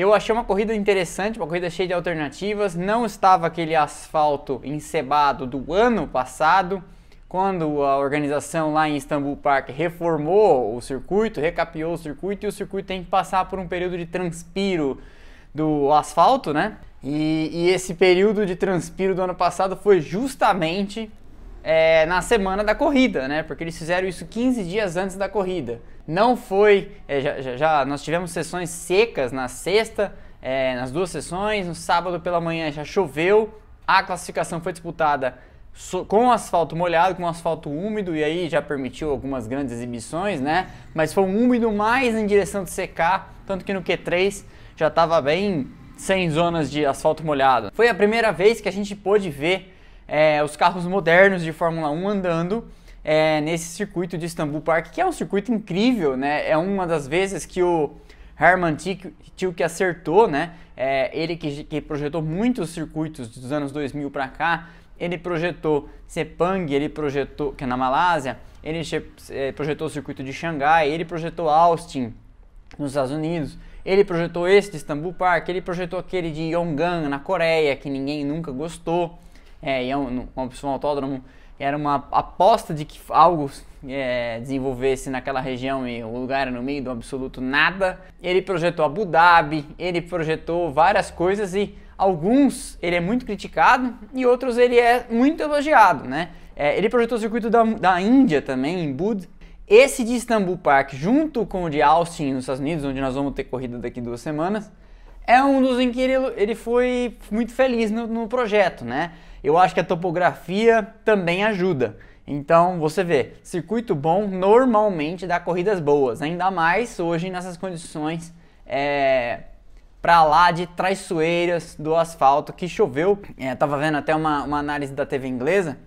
Eu achei uma corrida interessante, uma corrida cheia de alternativas. Não estava aquele asfalto encebado do ano passado, quando a organização lá em Istanbul Park reformou o circuito, recapeou o circuito e o circuito tem que passar por um período de transpiro do asfalto, né? E, e esse período de transpiro do ano passado foi justamente é, na semana da corrida, né? Porque eles fizeram isso 15 dias antes da corrida. Não foi. É, já, já, nós tivemos sessões secas na sexta, é, nas duas sessões. No sábado pela manhã já choveu. A classificação foi disputada so, com asfalto molhado, com asfalto úmido, e aí já permitiu algumas grandes exibições, né? Mas foi um úmido mais em direção de secar, tanto que no Q3 já estava bem sem zonas de asfalto molhado. Foi a primeira vez que a gente pôde ver é, os carros modernos de Fórmula 1 andando é, nesse circuito de Istanbul Park, que é um circuito incrível, né? É uma das vezes que o Herman Tilke acertou, né? É, ele que, que, projetou muitos circuitos dos anos 2000 para cá, ele projetou Sepang, ele projetou, que é na Malásia, ele é, projetou o circuito de Xangai, ele projetou Austin nos Estados Unidos, ele projetou esse de Istanbul Park, ele projetou aquele de Yongan na Coreia, que ninguém nunca gostou é, é um, um, um autódromo, era uma aposta de que algo é, desenvolvesse naquela região e o lugar era no meio do absoluto nada. Ele projetou Abu Dhabi, ele projetou várias coisas e alguns ele é muito criticado e outros ele é muito elogiado, né? É, ele projetou o circuito da, da Índia também, em Bud. Esse de Istanbul Park, junto com o de Austin, nos Estados Unidos, onde nós vamos ter corrida daqui duas semanas, é um dos em que ele, ele foi muito feliz no, no projeto, né? eu acho que a topografia também ajuda. Então você vê, circuito bom normalmente dá corridas boas, ainda mais hoje nessas condições é, para lá de traiçoeiras do asfalto que choveu. É, tava vendo até uma, uma análise da TV inglesa.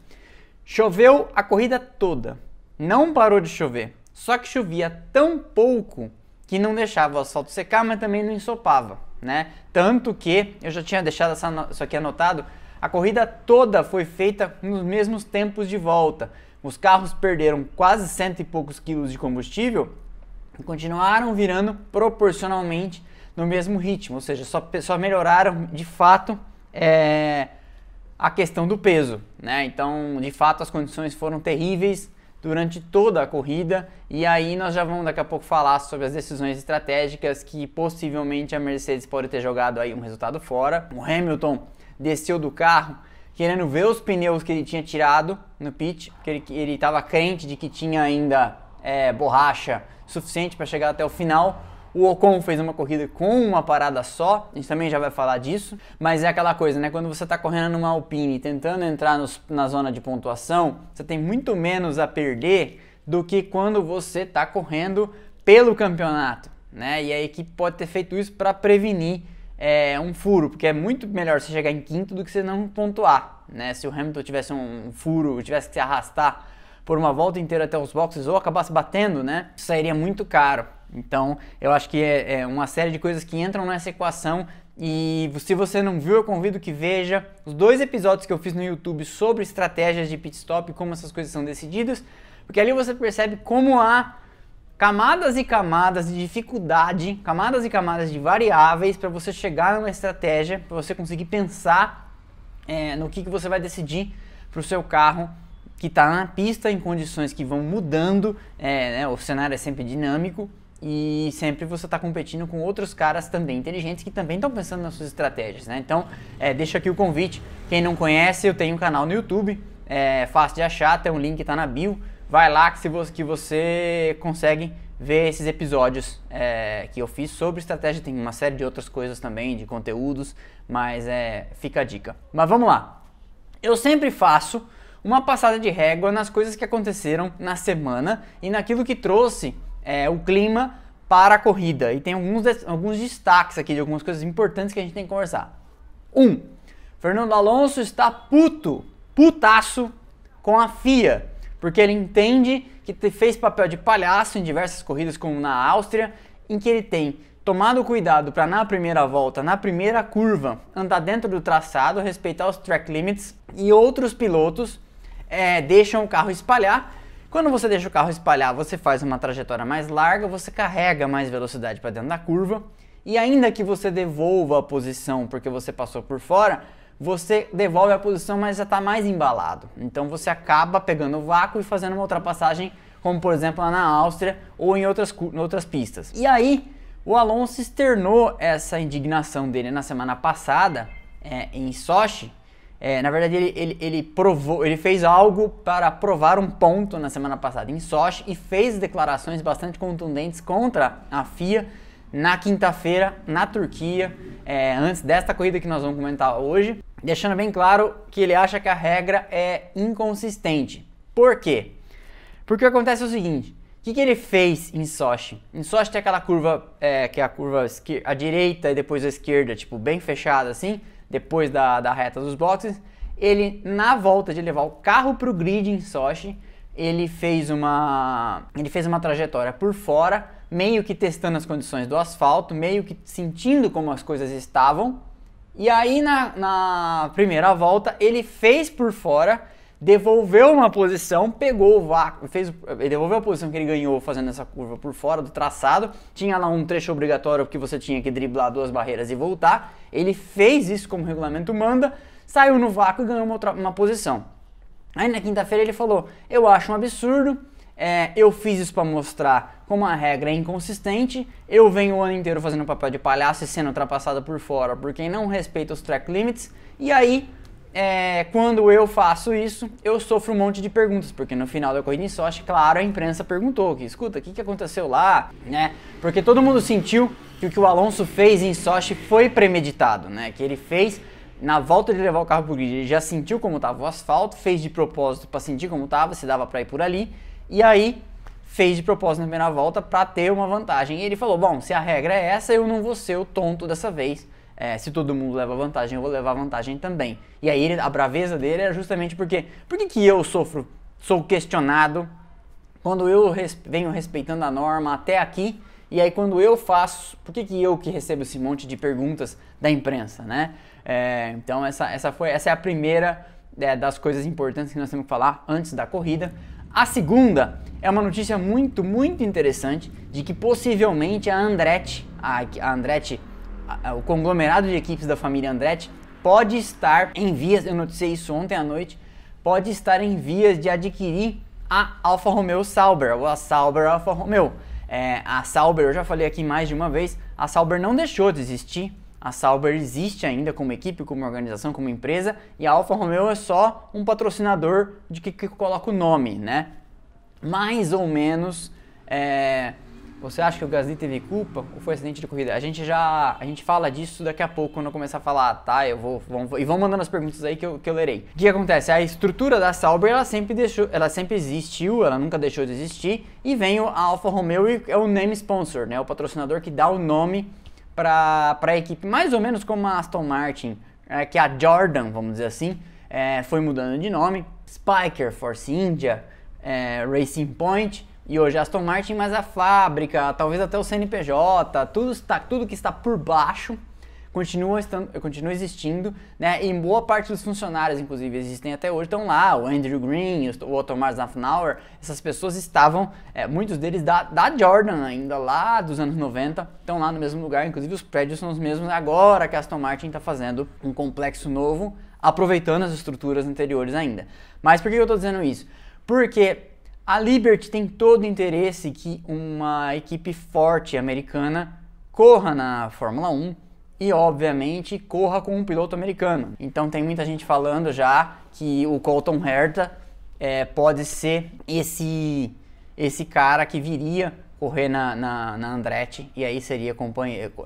Choveu a corrida toda, não parou de chover. Só que chovia tão pouco que não deixava o asfalto secar, mas também não ensopava, né? Tanto que eu já tinha deixado essa, isso aqui anotado a corrida toda foi feita nos mesmos tempos de volta. Os carros perderam quase cento e poucos quilos de combustível e continuaram virando proporcionalmente no mesmo ritmo, ou seja, só, só melhoraram de fato é, a questão do peso. Né? Então, de fato, as condições foram terríveis durante toda a corrida e aí nós já vamos daqui a pouco falar sobre as decisões estratégicas que possivelmente a Mercedes pode ter jogado aí um resultado fora. O Hamilton desceu do carro querendo ver os pneus que ele tinha tirado no pit, porque ele estava crente de que tinha ainda é, borracha suficiente para chegar até o final. O Ocon fez uma corrida com uma parada só, a gente também já vai falar disso, mas é aquela coisa, né? Quando você está correndo numa Alpine tentando entrar nos, na zona de pontuação, você tem muito menos a perder do que quando você está correndo pelo campeonato, né? E a equipe pode ter feito isso para prevenir é, um furo, porque é muito melhor você chegar em quinto do que você não pontuar, né? Se o Hamilton tivesse um furo, tivesse que se arrastar por uma volta inteira até os boxes ou acabasse batendo, né? Isso sairia muito caro. Então, eu acho que é, é uma série de coisas que entram nessa equação e se você não viu, eu convido que veja os dois episódios que eu fiz no YouTube sobre estratégias de pit stop e como essas coisas são decididas, porque ali você percebe como há camadas e camadas de dificuldade, camadas e camadas de variáveis para você chegar numa estratégia, para você conseguir pensar é, no que, que você vai decidir para o seu carro que está na pista em condições que vão mudando, é, né, o cenário é sempre dinâmico e sempre você está competindo com outros caras também inteligentes que também estão pensando nas suas estratégias. Né? Então, é, deixa aqui o convite. Quem não conhece, eu tenho um canal no YouTube, é fácil de achar, tem um link está na bio vai lá que, se você, que você consegue ver esses episódios é, que eu fiz sobre estratégia. Tem uma série de outras coisas também, de conteúdos, mas é, fica a dica. Mas vamos lá. Eu sempre faço uma passada de régua nas coisas que aconteceram na semana e naquilo que trouxe é, o clima para a corrida. E tem alguns, alguns destaques aqui de algumas coisas importantes que a gente tem que conversar. Um, Fernando Alonso está puto, putaço com a FIA porque ele entende que fez papel de palhaço em diversas corridas, como na Áustria, em que ele tem tomado cuidado para na primeira volta, na primeira curva, andar dentro do traçado, respeitar os track limits e outros pilotos é, deixam o carro espalhar. Quando você deixa o carro espalhar, você faz uma trajetória mais larga, você carrega mais velocidade para dentro da curva e ainda que você devolva a posição porque você passou por fora, você devolve a posição, mas já está mais embalado. Então você acaba pegando o vácuo e fazendo uma ultrapassagem, como por exemplo lá na Áustria ou em outras, em outras pistas. E aí o Alonso externou essa indignação dele na semana passada é, em Sochi. É, na verdade, ele, ele, ele, provou, ele fez algo para provar um ponto na semana passada em Sochi e fez declarações bastante contundentes contra a FIA na quinta-feira na Turquia, é, antes desta corrida que nós vamos comentar hoje, deixando bem claro que ele acha que a regra é inconsistente. Por quê? Porque acontece o seguinte: o que, que ele fez em Sochi? Em Sochi tem aquela curva, é, que é a curva à direita e depois à esquerda, tipo, bem fechada assim, depois da, da reta dos boxes. Ele, na volta de levar o carro para o grid em Sochi, ele fez uma, ele fez uma trajetória por fora, meio que testando as condições do asfalto, meio que sentindo como as coisas estavam. E aí na, na primeira volta ele fez por fora devolveu uma posição, pegou o vácuo, fez, ele devolveu a posição que ele ganhou fazendo essa curva por fora do traçado. Tinha lá um trecho obrigatório que você tinha que driblar duas barreiras e voltar. Ele fez isso como o regulamento manda, saiu no vácuo e ganhou uma, outra, uma posição. Aí na quinta-feira ele falou: Eu acho um absurdo, é, eu fiz isso para mostrar como a regra é inconsistente. Eu venho o ano inteiro fazendo papel de palhaço e sendo ultrapassado por fora por quem não respeita os track limits. E aí é, quando eu faço isso, eu sofro um monte de perguntas, porque no final da corrida em Sochi, claro, a imprensa perguntou, que escuta, o que, que aconteceu lá, né? Porque todo mundo sentiu que o que o Alonso fez em Sochi foi premeditado, né? Que ele fez na volta de levar o carro pro grid, ele já sentiu como estava o asfalto, fez de propósito para sentir como estava, se dava para ir por ali, e aí fez de propósito na primeira volta para ter uma vantagem. E ele falou: "Bom, se a regra é essa, eu não vou ser o tonto dessa vez." É, se todo mundo leva vantagem, eu vou levar vantagem também. E aí a braveza dele era justamente porque, por que, que eu sofro, sou questionado quando eu res, venho respeitando a norma até aqui, e aí quando eu faço, por que, que eu que recebo esse monte de perguntas da imprensa, né? É, então essa, essa, foi, essa é a primeira é, das coisas importantes que nós temos que falar antes da corrida. A segunda é uma notícia muito, muito interessante de que possivelmente a Andretti, a, a Andretti o conglomerado de equipes da família Andretti pode estar em vias, eu noticiei isso ontem à noite, pode estar em vias de adquirir a Alfa Romeo Sauber, ou a Sauber Alfa Romeo. É, a Sauber, eu já falei aqui mais de uma vez, a Sauber não deixou de existir, a Sauber existe ainda como equipe, como organização, como empresa, e a Alfa Romeo é só um patrocinador de que, que coloca o nome, né? Mais ou menos é, você acha que o Gasly teve culpa ou foi acidente de corrida? A gente já a gente fala disso daqui a pouco quando eu começar a falar, tá? Eu vou, e vão mandando as perguntas aí que eu, que eu lerei. O que acontece? A estrutura da Sauber ela sempre deixou, ela sempre existiu, ela nunca deixou de existir e vem o Alfa Romeo e é o name sponsor, né? O patrocinador que dá o nome para a equipe, mais ou menos como a Aston Martin, é, que a Jordan, vamos dizer assim, é, foi mudando de nome. Spiker, Force India, é, Racing Point e hoje a Aston Martin, mas a fábrica, talvez até o CNPJ, tudo, está, tudo que está por baixo continua, estando, continua existindo, né? E boa parte dos funcionários, inclusive, existem até hoje, estão lá, o Andrew Green, o Otto Zafnauer, essas pessoas estavam, é, muitos deles da, da Jordan ainda, lá dos anos 90, estão lá no mesmo lugar, inclusive os prédios são os mesmos agora que a Aston Martin está fazendo um complexo novo, aproveitando as estruturas anteriores ainda. Mas por que eu estou dizendo isso? Porque a Liberty tem todo o interesse que uma equipe forte americana corra na Fórmula 1 e, obviamente, corra com um piloto americano. Então, tem muita gente falando já que o Colton Herta é, pode ser esse, esse cara que viria correr na, na, na Andretti, e aí seria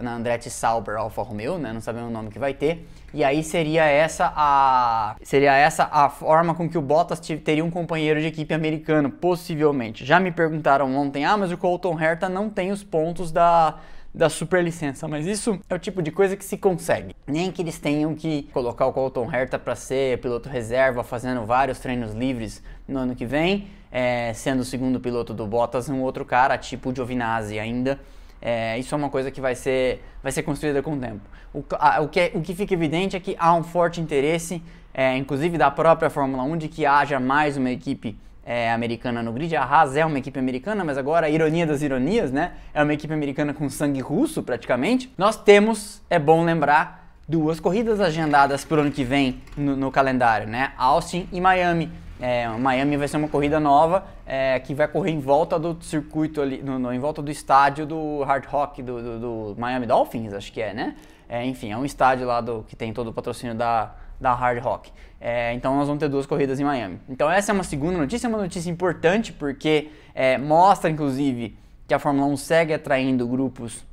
na Andretti Sauber Alfa Romeo, né? Não sabemos o nome que vai ter. E aí seria essa a seria essa a forma com que o Bottas teria um companheiro de equipe americano, possivelmente. Já me perguntaram ontem: "Ah, mas o Colton Herta não tem os pontos da da superlicença, mas isso é o tipo de coisa que se consegue. Nem que eles tenham que colocar o Colton Herta para ser piloto reserva, fazendo vários treinos livres no ano que vem, é, sendo o segundo piloto do Bottas, um outro cara, tipo o Giovinazzi ainda. É, isso é uma coisa que vai ser, vai ser construída com o tempo. O, a, o, que, o que fica evidente é que há um forte interesse, é, inclusive da própria Fórmula 1, de que haja mais uma equipe é, americana no grid. A Haas é uma equipe americana, mas agora, ironia das ironias, né? É uma equipe americana com sangue russo, praticamente. Nós temos, é bom lembrar, duas corridas agendadas para o ano que vem no, no, calendário, né? Austin e Miami. É, Miami vai ser uma corrida nova é, que vai correr em volta do circuito ali, no, no, em volta do estádio do Hard Rock do, do, do Miami Dolphins, acho que é, né? É, enfim, é um estádio lá do, que tem todo o patrocínio da, da Hard Rock. É, então nós vamos ter duas corridas em Miami. Então essa é uma segunda notícia, uma notícia importante porque é, mostra inclusive que a Fórmula 1 segue atraindo grupos,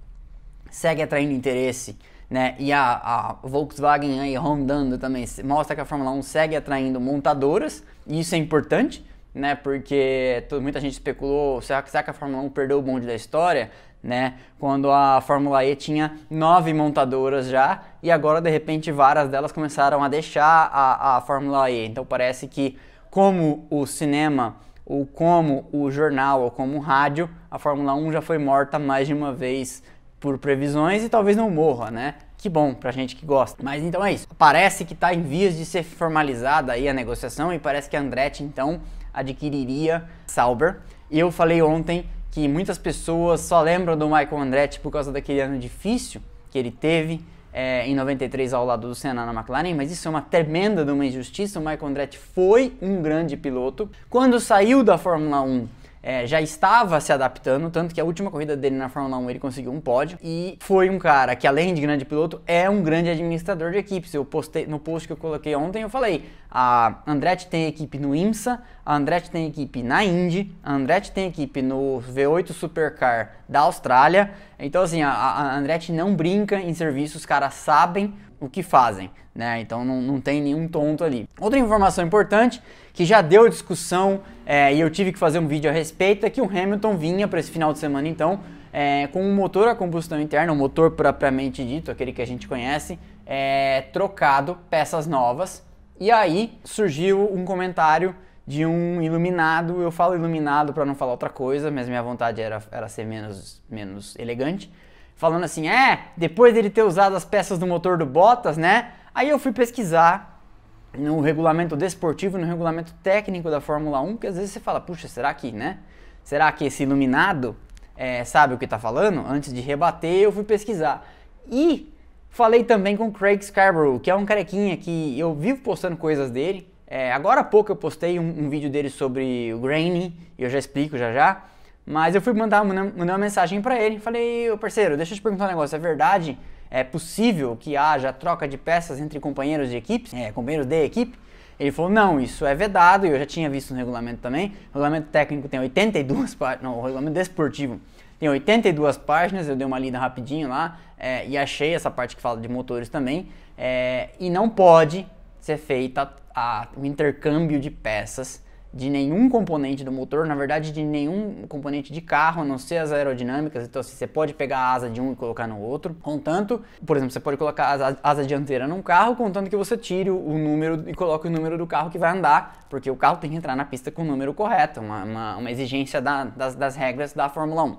segue atraindo interesse, né? E a, a Volkswagen aí rondando também mostra que a Fórmula 1 segue atraindo montadoras, e isso é importante, né? Porque muita gente especulou, será, será que a Fórmula 1 perdeu o bonde da história? né? Quando a Fórmula E tinha nove montadoras já e agora de repente várias delas começaram a deixar a, a Fórmula E. Então parece que como o cinema ou como o jornal ou como o rádio, a Fórmula 1 já foi morta mais de uma vez por previsões e talvez não morra, né? Que bom pra gente que gosta. Mas então é isso. Parece que está em vias de ser formalizada aí a negociação e parece que a Andretti então adquiriria Sauber. E eu falei ontem que muitas pessoas só lembram do Michael Andretti por causa daquele ano difícil que ele teve é, em 93 ao lado do Senna na McLaren, mas isso é uma tremenda de uma injustiça. O Michael Andretti foi um grande piloto. Quando saiu da Fórmula 1, é, já estava se adaptando, tanto que a última corrida dele na Fórmula 1 ele conseguiu um pódio e foi um cara que além de grande piloto é um grande administrador de equipes. Eu postei no post que eu coloquei ontem, eu falei, a Andretti tem equipe no IMSA, a Andretti tem equipe na Indy, a Andretti tem equipe no V8 Supercar da Austrália. Então assim, a, a Andretti não brinca em serviço, os caras sabem o que fazem, né? Então não, não tem nenhum tonto ali. Outra informação importante que já deu discussão é, e eu tive que fazer um vídeo a respeito é que o Hamilton vinha para esse final de semana então é, com um motor a combustão interna, um motor propriamente dito, aquele que a gente conhece, é, trocado, peças novas. E aí surgiu um comentário de um iluminado, eu falo iluminado para não falar outra coisa, mas minha vontade era, era ser menos, menos elegante falando assim, é, depois dele ter usado as peças do motor do Bottas, né? Aí eu fui pesquisar no regulamento desportivo, no regulamento técnico da Fórmula 1, que às vezes você fala, puxa, será que, né? Será que esse iluminado é, sabe o que está falando? Antes de rebater, eu fui pesquisar. E falei também com Craig Scarborough, que é um carequinha que eu vivo postando coisas dele. É, agora há pouco eu postei um, um vídeo dele sobre o Grainy, e eu já explico já já. Mas eu fui mandar, uma mensagem para ele. Falei, ô parceiro, deixa eu te perguntar um negócio. É verdade? É possível que haja troca de peças entre companheiros de equipe? É, companheiros de equipe? Ele falou, não, isso é vedado, e eu já tinha visto no regulamento também. O regulamento técnico tem 82 páginas, não, o regulamento desportivo tem 82 páginas, eu dei uma lida rapidinho lá é, e achei essa parte que fala de motores também. É, e não pode ser feita o intercâmbio de peças de nenhum componente do motor, na verdade de nenhum componente de carro, a não ser as aerodinâmicas. Então assim, você pode pegar a asa de um e colocar no outro, contanto, por exemplo, você pode colocar a asa, dianteira num carro, contanto que você tire o, o, número e coloque o número do carro que vai andar, porque o carro tem que entrar na pista com o número correto, uma, uma, uma exigência da, das, das regras da Fórmula 1.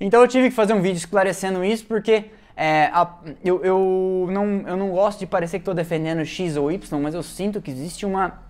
Então eu tive que fazer um vídeo esclarecendo isso, porque é, a, eu, eu, não, eu não gosto de parecer que estou defendendo X ou Y, mas eu sinto que existe uma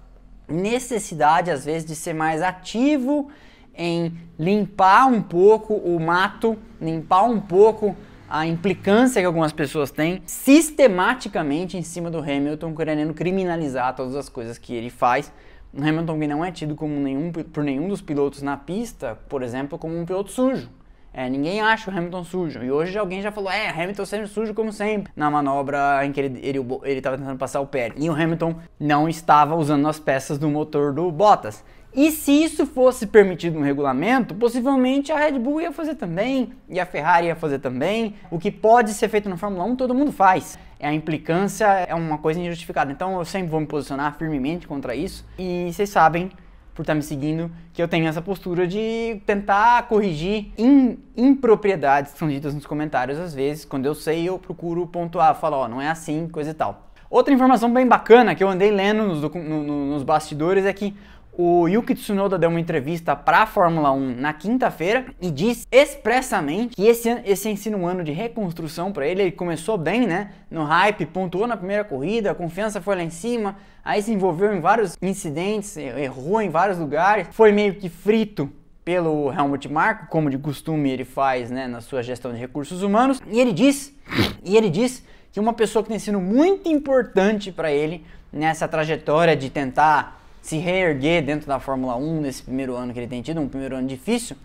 necessidade, às vezes, de ser mais ativo em limpar um pouco o mato, limpar um pouco a implicância que algumas pessoas têm sistematicamente em cima do Hamilton, querendo criminalizar todas as coisas que ele faz. O Hamilton que não é tido como nenhum, por nenhum dos pilotos na pista, por exemplo, como um piloto sujo. É, ninguém acha o Hamilton sujo. E hoje alguém já falou, é, Hamilton sempre sujo como sempre. Na manobra em que ele, ele, ele tava tentando passar o pé. E o Hamilton não estava usando as peças do motor do Bottas. E se isso fosse permitido no regulamento, possivelmente a Red Bull ia fazer também, e a Ferrari ia fazer também. O que pode ser feito na Fórmula 1, todo mundo faz. A implicância é uma coisa injustificada. Então eu sempre vou me posicionar firmemente contra isso. E vocês sabem por estar tá me seguindo, que eu tenho essa postura de tentar corrigir in, impropriedades que são ditas nos comentários às vezes. Quando eu sei, eu procuro pontuar, falar, ó, não é assim, coisa e tal. Outra informação bem bacana que eu andei lendo nos, no, no, nos bastidores é que O Yuki Tsunoda deu uma entrevista para a Fórmula 1 na quinta-feira e disse expressamente que esse, esse ensino um ano de reconstrução para ele. Ele começou bem, né? No hype, pontuou na primeira corrida, a confiança foi lá em cima, aí se envolveu em vários incidentes, errou em vários lugares, foi meio que frito pelo Helmut Marko, como de costume ele faz né, na sua gestão de recursos humanos. E ele diz, e ele diz que uma pessoa que tem sido muito importante para ele nessa trajetória de tentar se reerguer dentro da Fórmula 1 nesse primeiro ano que ele tem tido, um primeiro ano difícil,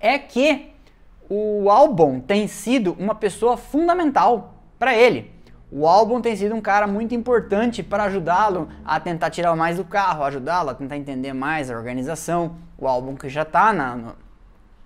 é que o Albon tem sido uma pessoa fundamental para ele. O Albon tem sido um cara muito importante para ajudá-lo a tentar tirar mais do carro, ajudá-lo a tentar entender mais a organização. O Albon que já está na,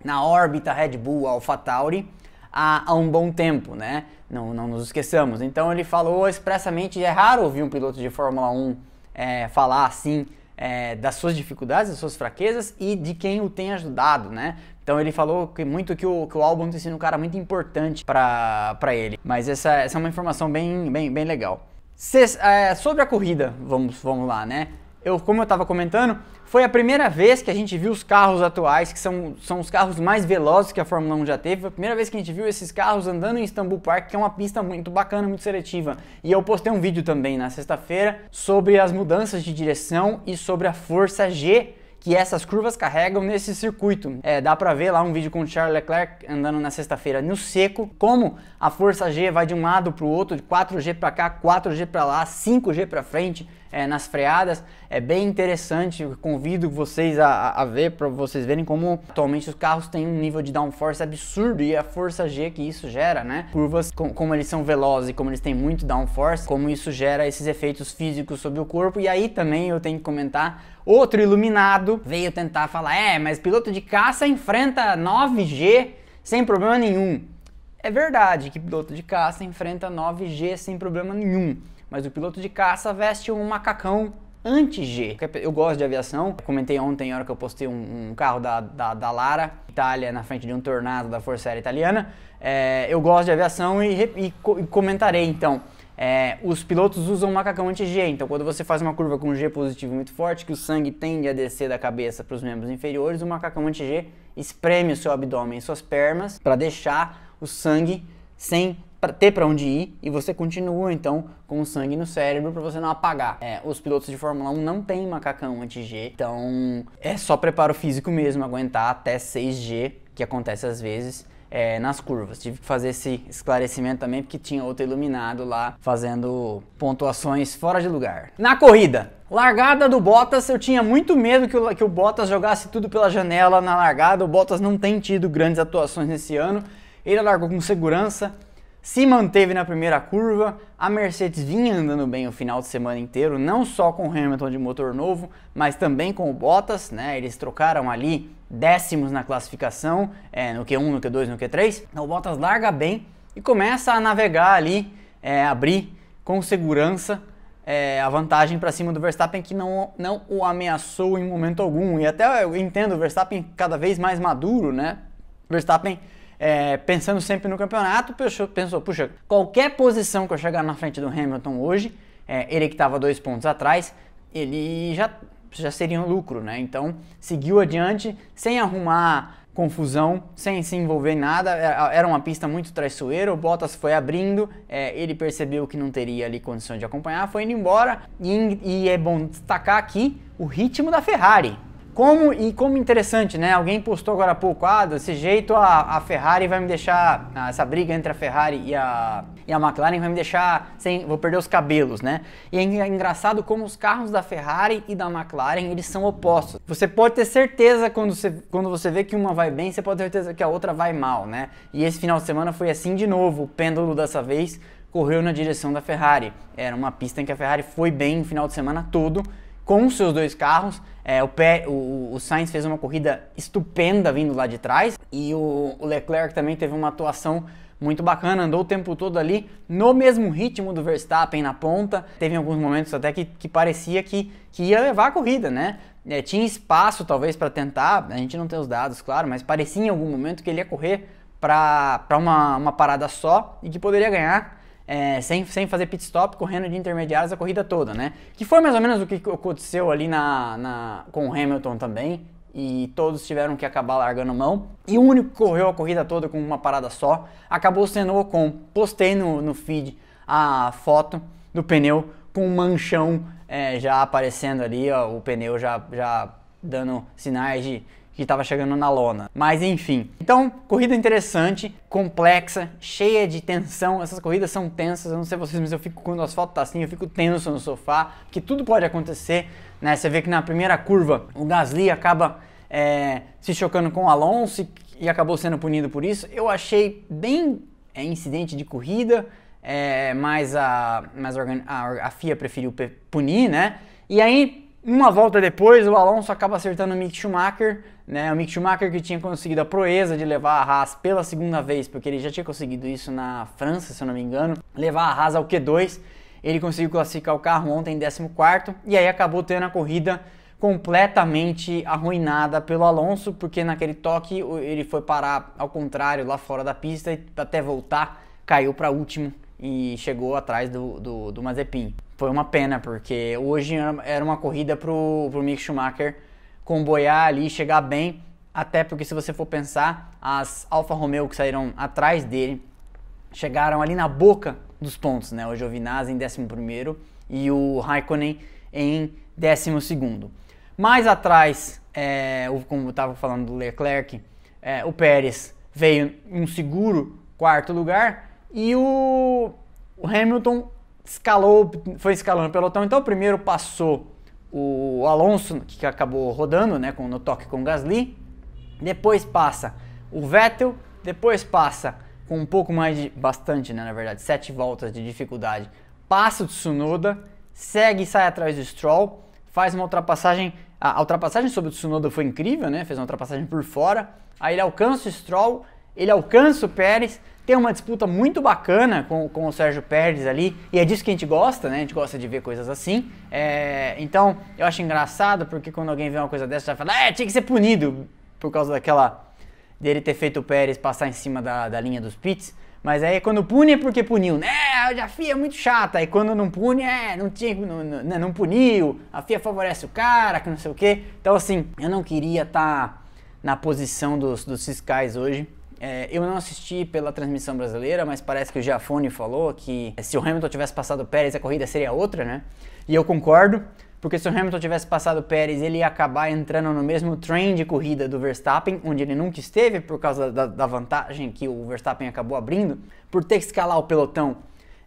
na órbita Red Bull AlphaTauri há, há um bom tempo, né? Não, não nos esqueçamos. Então ele falou expressamente, é raro ouvir um piloto de Fórmula 1 é, falar assim é, das suas dificuldades, das suas fraquezas e de quem o tem ajudado, né? Então ele falou que muito que o, que o álbum tem sido um cara muito importante para ele. Mas essa, essa é uma informação bem, bem, bem legal. Cês, é, sobre a corrida, vamos, vamos lá, né? Eu, como eu estava comentando, foi a primeira vez que a gente viu os carros atuais, que são, são os carros mais velozes que a Fórmula 1 já teve. Foi a primeira vez que a gente viu esses carros andando em Istanbul Park, que é uma pista muito bacana, muito seletiva. E eu postei um vídeo também na sexta-feira sobre as mudanças de direção e sobre a força G que essas curvas carregam nesse circuito. É, dá para ver lá um vídeo com o Charles Leclerc andando na sexta-feira no seco, como a força G vai de um lado para o outro, de 4G para cá, 4G para lá, 5G para frente é, nas freadas. É bem interessante, convido vocês a, a ver para vocês verem como atualmente os carros têm um nível de downforce absurdo e a força G que isso gera, né? Curvas, com, como eles são velozes e como eles têm muito downforce, como isso gera esses efeitos físicos sobre o corpo. E aí também eu tenho que comentar Outro iluminado veio tentar falar: é, mas piloto de caça enfrenta 9G sem problema nenhum. É verdade que piloto de caça enfrenta 9G sem problema nenhum mas o piloto de caça veste um macacão anti-G. Eu gosto de aviação. Eu comentei ontem, na hora que eu postei um, um carro da, da, da, Lara, Itália, na frente de um Tornado da Força Aérea Italiana. É, eu gosto de aviação e, e, e comentarei então. É, os pilotos usam macacão anti-G, então quando você faz uma curva com G positivo muito forte, que o sangue tende a descer da cabeça para os membros inferiores, o macacão anti-G espreme o seu abdômen e suas pernas para deixar o sangue sem para ter para onde ir e você continua então com o sangue no cérebro para você não apagar. É, os pilotos de Fórmula 1 não têm macacão anti-G, então é só preparo físico mesmo, aguentar até 6G, que acontece às vezes. É, nas curvas. Tive que fazer esse esclarecimento também porque tinha outro iluminado lá fazendo pontuações fora de lugar. Na corrida, largada do Bottas, eu tinha muito medo que o, que o Bottas jogasse tudo pela janela na largada. O Bottas não tem tido grandes atuações nesse ano. Ele largou com segurança, se manteve na primeira curva. A Mercedes vinha andando bem o final de semana inteiro, não só com o Hamilton de motor novo, mas também com o Bottas, né? Eles trocaram ali décimos na classificação, é, no Q1, no Q2, no Q3. Então o Bottas larga bem e começa a navegar ali, é, abrir com segurança é, a vantagem para cima do Verstappen que não, não o ameaçou em momento algum. E até eu entendo o Verstappen cada vez mais maduro, né? Verstappen é, pensando sempre no campeonato, pensou, puxa, qualquer posição que eu chegar na frente do Hamilton hoje, é, ele que estava dois pontos atrás, ele já, já seria um lucro, né? Então seguiu adiante sem arrumar confusão, sem se envolver em nada. É, era uma pista muito traiçoeira. O Bottas foi abrindo, é, ele percebeu que não teria ali condições de acompanhar, foi indo embora. E, e é bom destacar aqui o ritmo da Ferrari. Como, e como interessante, né? Alguém postou agora há pouco, ah, desse jeito a, a Ferrari vai me deixar, ah, essa briga entre a Ferrari e a, e a McLaren vai me deixar sem, vou perder os cabelos, né? E é engraçado como os carros da Ferrari e da McLaren, eles são opostos. Você pode ter certeza quando você, quando você vê que uma vai bem, você pode ter certeza que a outra vai mal, né? E esse final de semana foi assim de novo, o pêndulo dessa vez correu na direção da Ferrari. Era uma pista em que a Ferrari foi bem o final de semana todo, com seus dois carros. É, o, pé, o, o, Sainz fez uma corrida estupenda vindo lá de trás e o, o, Leclerc também teve uma atuação muito bacana, andou o tempo todo ali no mesmo ritmo do Verstappen na ponta. Teve alguns momentos até que, que parecia que, que ia levar a corrida, né? É, tinha espaço talvez para tentar, a gente não tem os dados, claro, mas parecia em algum momento que ele ia correr para uma, uma parada só e que poderia ganhar é, sem, sem fazer pit stop, correndo de intermediários a corrida toda, né? Que foi mais ou menos o que aconteceu ali na, na, com o Hamilton também. E todos tiveram que acabar largando mão. E o único que correu a corrida toda com uma parada só acabou sendo o Ocon. Postei no, no feed a foto do pneu com um manchão é, já aparecendo ali, ó, o pneu já, já dando sinais de que estava chegando na lona. Mas enfim. Então, corrida interessante, complexa, cheia de tensão. Essas corridas são tensas. Eu não sei vocês, mas eu fico quando o asfalto tá assim, eu fico tenso no sofá, que tudo pode acontecer. Né? Você vê que na primeira curva o Gasly acaba é, se chocando com o Alonso e, acabou sendo punido por isso. Eu achei bem é, incidente de corrida, é, mas, a, mas a, a FIA preferiu punir, né? E aí uma volta depois, o Alonso acaba acertando o Mick Schumacher, né? O Mick Schumacher que tinha conseguido a proeza de levar a Haas pela segunda vez, porque ele já tinha conseguido isso na França, se eu não me engano, levar a Haas ao Q2. Ele conseguiu classificar o carro ontem em 14 e aí acabou tendo a corrida completamente arruinada pelo Alonso, porque naquele toque ele foi parar ao contrário lá fora da pista e até voltar caiu para último e chegou atrás do, do, do Mazepin. Foi uma pena, porque hoje era uma corrida pro, pro Mick Schumacher comboiar ali, chegar bem, até porque se você for pensar, as Alfa Romeo que saíram atrás dele chegaram ali na boca dos pontos, né? O Giovinazzi em 11 e o Raikkonen em 12 Mais atrás, é, como eu estava falando do Leclerc, é, o Pérez veio um seguro quarto lugar e o, o Hamilton escalou, foi escalando o pelotão. Então, primeiro passou o Alonso, que acabou rodando, né, com, no toque com o Gasly. Depois passa o Vettel. Depois passa com um pouco mais de, bastante, né, na verdade, sete voltas de dificuldade. Passa o Tsunoda, segue e sai atrás do Stroll. Faz uma ultrapassagem. A, ultrapassagem sobre o Tsunoda foi incrível, né? Fez uma ultrapassagem por fora. Aí ele alcança o Stroll, ele alcança o Pérez tem uma disputa muito bacana com, com o Sérgio Pérez ali, e é disso que a gente gosta, né? A gente gosta de ver coisas assim. É, então, eu acho engraçado, porque quando alguém vê uma coisa dessa, já fala, é, tinha que ser punido, por causa daquela. dele ter feito o Pérez passar em cima da, da linha dos pits. Mas aí quando pune é porque puniu, né? A FIA é muito chata. Aí quando não pune, é, não tinha, não, não, né, não puniu. A FIA favorece o cara, que não sei o quê. Então assim, eu não queria estar tá na posição dos, dos fiscais hoje. É, eu não assisti pela transmissão brasileira, mas parece que o Giafone falou que se o Hamilton tivesse passado o Pérez, a corrida seria outra, né? E eu concordo, porque se o Hamilton tivesse passado o Pérez, ele ia acabar entrando no mesmo trem de corrida do Verstappen, onde ele nunca esteve, por causa da, da vantagem que o Verstappen acabou abrindo, por ter que escalar o pelotão.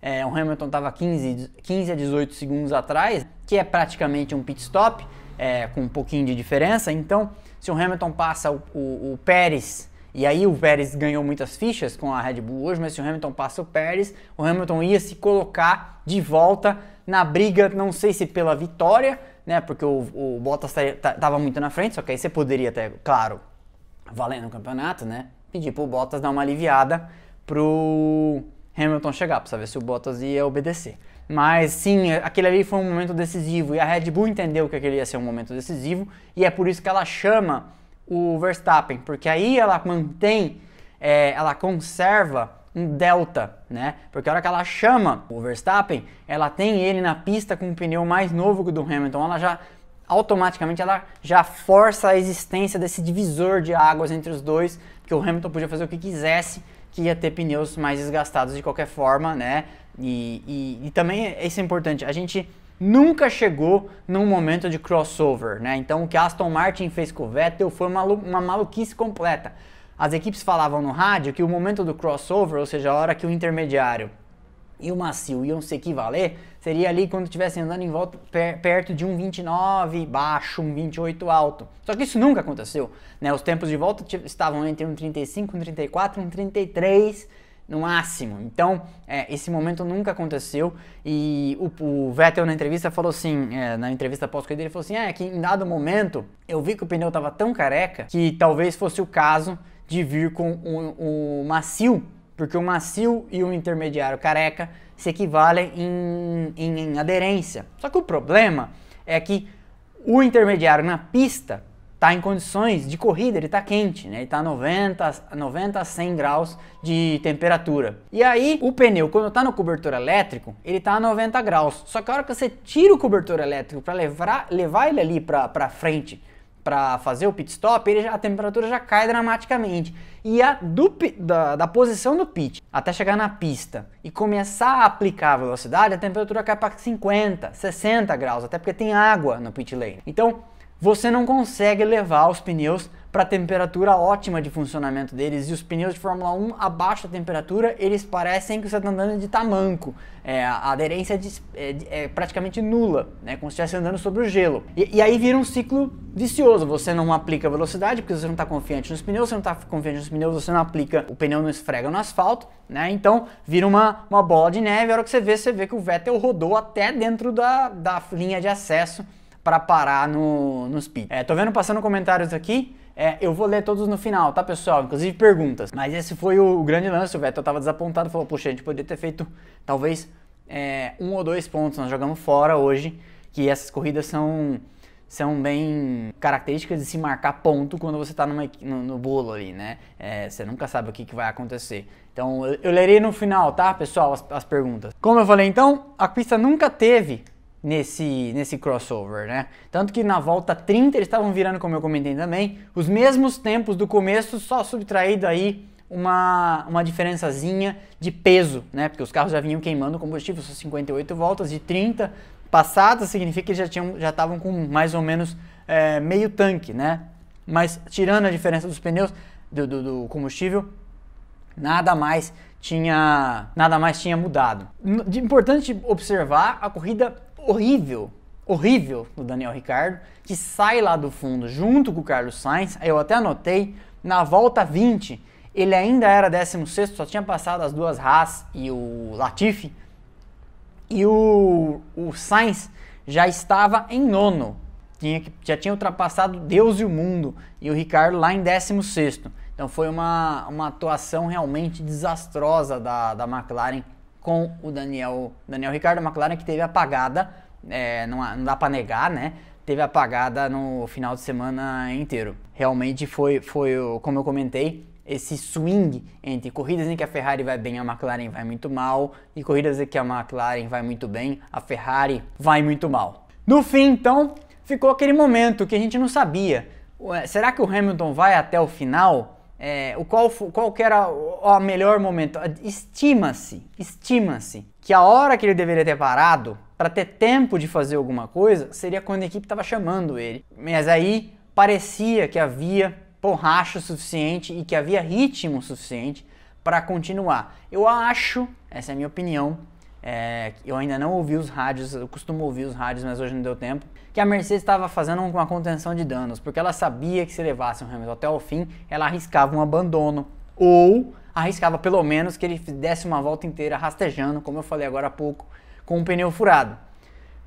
É, o Hamilton estava 15, 15 a 18 segundos atrás, que é praticamente um pit stop, é, com um pouquinho de diferença. Então, se o Hamilton passa o, o, o Pérez e aí o Pérez ganhou muitas fichas com a Red Bull hoje, mas se o Hamilton passa o Pérez, o Hamilton ia se colocar de volta na briga, não sei se pela vitória, né? Porque o, o Bottas estava muito na frente, só que aí você poderia até, claro, valendo o campeonato, né? Pedir pro Bottas dar uma aliviada pro Hamilton chegar, para saber se o Bottas ia obedecer. Mas sim, aquele ali foi um momento decisivo e a Red Bull entendeu que aquele ia ser um momento decisivo e é por isso que ela chama o Verstappen, porque aí ela mantém, é, ela conserva um delta, né? Porque a hora que ela chama o Verstappen, ela tem ele na pista com um pneu mais novo que o do Hamilton, ela já automaticamente ela já força a existência desse divisor de águas entre os dois, que o Hamilton podia fazer o que quisesse, que ia ter pneus mais desgastados de qualquer forma, né? E, e, e também isso é importante, a gente nunca chegou num momento de crossover, né? Então o que Aston Martin fez com o Vettel foi uma, uma maluquice completa. As equipes falavam no rádio que o momento do crossover, ou seja, a hora que o intermediário e o macio iam se equivaler, seria ali quando estivessem andando em volta per, perto de um 29 baixo, um 28 alto. Só que isso nunca aconteceu, né? Os tempos de volta estavam entre um 35, um 34, um 33 no máximo. Então, é, esse momento nunca aconteceu e o, o Vettel na entrevista falou assim, é, na entrevista pós-corrida, ele falou assim, é que em dado momento eu vi que o pneu estava tão careca que talvez fosse o caso de vir com o, o macio, porque o macio e o intermediário careca se equivalem em, em, em aderência. Só que o problema é que o intermediário na pista está em condições de corrida, ele está quente, né? Ele está 90, 90 a 100 graus de temperatura. E aí o pneu, quando está no cobertor elétrico, ele está a 90 graus. Só que a hora que você tira o cobertor elétrico para levar, levar ele ali para frente, para fazer o pit stop, ele a temperatura já cai dramaticamente. E a do, da, da, posição do pit até chegar na pista e começar a aplicar a velocidade, a temperatura cai para 50, 60 graus, até porque tem água no pit lane. Então, você não consegue levar os pneus para a temperatura ótima de funcionamento deles e os pneus de Fórmula 1 abaixo da temperatura eles parecem que você está andando de tamanco. É, a aderência é, é, praticamente nula né, como se estivesse andando sobre o gelo. E, e, aí vira um ciclo vicioso. Você não aplica velocidade porque você não está confiante nos pneus você não está confiante nos pneus você não aplica o pneu não esfrega no asfalto né, então vira uma, uma bola de neve. A hora que você vê você vê que o Vettel rodou até dentro da, da linha de acesso para parar no, nos pits. É, tô vendo passando comentários aqui. É, eu vou ler todos no final, tá, pessoal? Inclusive perguntas. Mas esse foi o grande lance. O Vettel tava desapontado. Falou, puxa, a gente poderia ter feito talvez é, um ou dois pontos. Nós jogamos fora hoje. Que essas corridas são, são bem características de se marcar ponto quando você está no, no, bolo ali, né? É, você nunca sabe o que, que vai acontecer. Então eu, eu lerei no final, tá, pessoal, as, as perguntas. Como eu falei, então, a pista nunca teve nesse, nesse crossover, né? Tanto que na volta 30 eles estavam virando, como eu comentei também, os mesmos tempos do começo, só subtraído aí uma, uma diferençazinha de peso, né? Porque os carros já vinham queimando combustível, são 58 voltas de 30 passadas, significa que já tinham já estavam com mais ou menos é, meio tanque, né? Mas tirando a diferença dos pneus do, do, do combustível, nada mais tinha nada mais tinha mudado. Importante observar a corrida horrível, horrível do Daniel Ricardo, que sai lá do fundo junto com o Carlos Sainz. Eu até anotei, na volta 20, ele ainda era 16, só tinha passado as duas Haas e o Latifi. E o, o Sainz já estava em nono, tinha, já tinha ultrapassado Deus e o mundo, e o Ricardo lá em 16. Então foi uma, uma atuação realmente desastrosa da, da McLaren com o Daniel, Daniel Ricardo, McLaren que teve apagada, é, não, não dá para negar, né? Teve apagada no final de semana inteiro. Realmente foi, foi, como eu comentei, esse swing entre corridas em que a Ferrari vai bem, a McLaren vai muito mal, e corridas em que a McLaren vai muito bem, a Ferrari vai muito mal. No fim, então, ficou aquele momento que a gente não sabia. Será que o Hamilton vai até o final? É, o qual, qual que era o, melhor momento. Estima-se, estima-se que a hora que ele deveria ter parado para ter tempo de fazer alguma coisa seria quando a equipe estava chamando ele. Mas aí parecia que havia borracha suficiente e que havia ritmo suficiente para continuar. Eu acho, essa é a minha opinião, é, eu ainda não ouvi os rádios, eu costumo ouvir os rádios, mas hoje não deu tempo. Que a Mercedes estava fazendo uma contenção de danos, porque ela sabia que se levasse o Hamilton até o fim, ela arriscava um abandono. Ou arriscava pelo menos que ele desse uma volta inteira rastejando, como eu falei agora há pouco, com o pneu furado.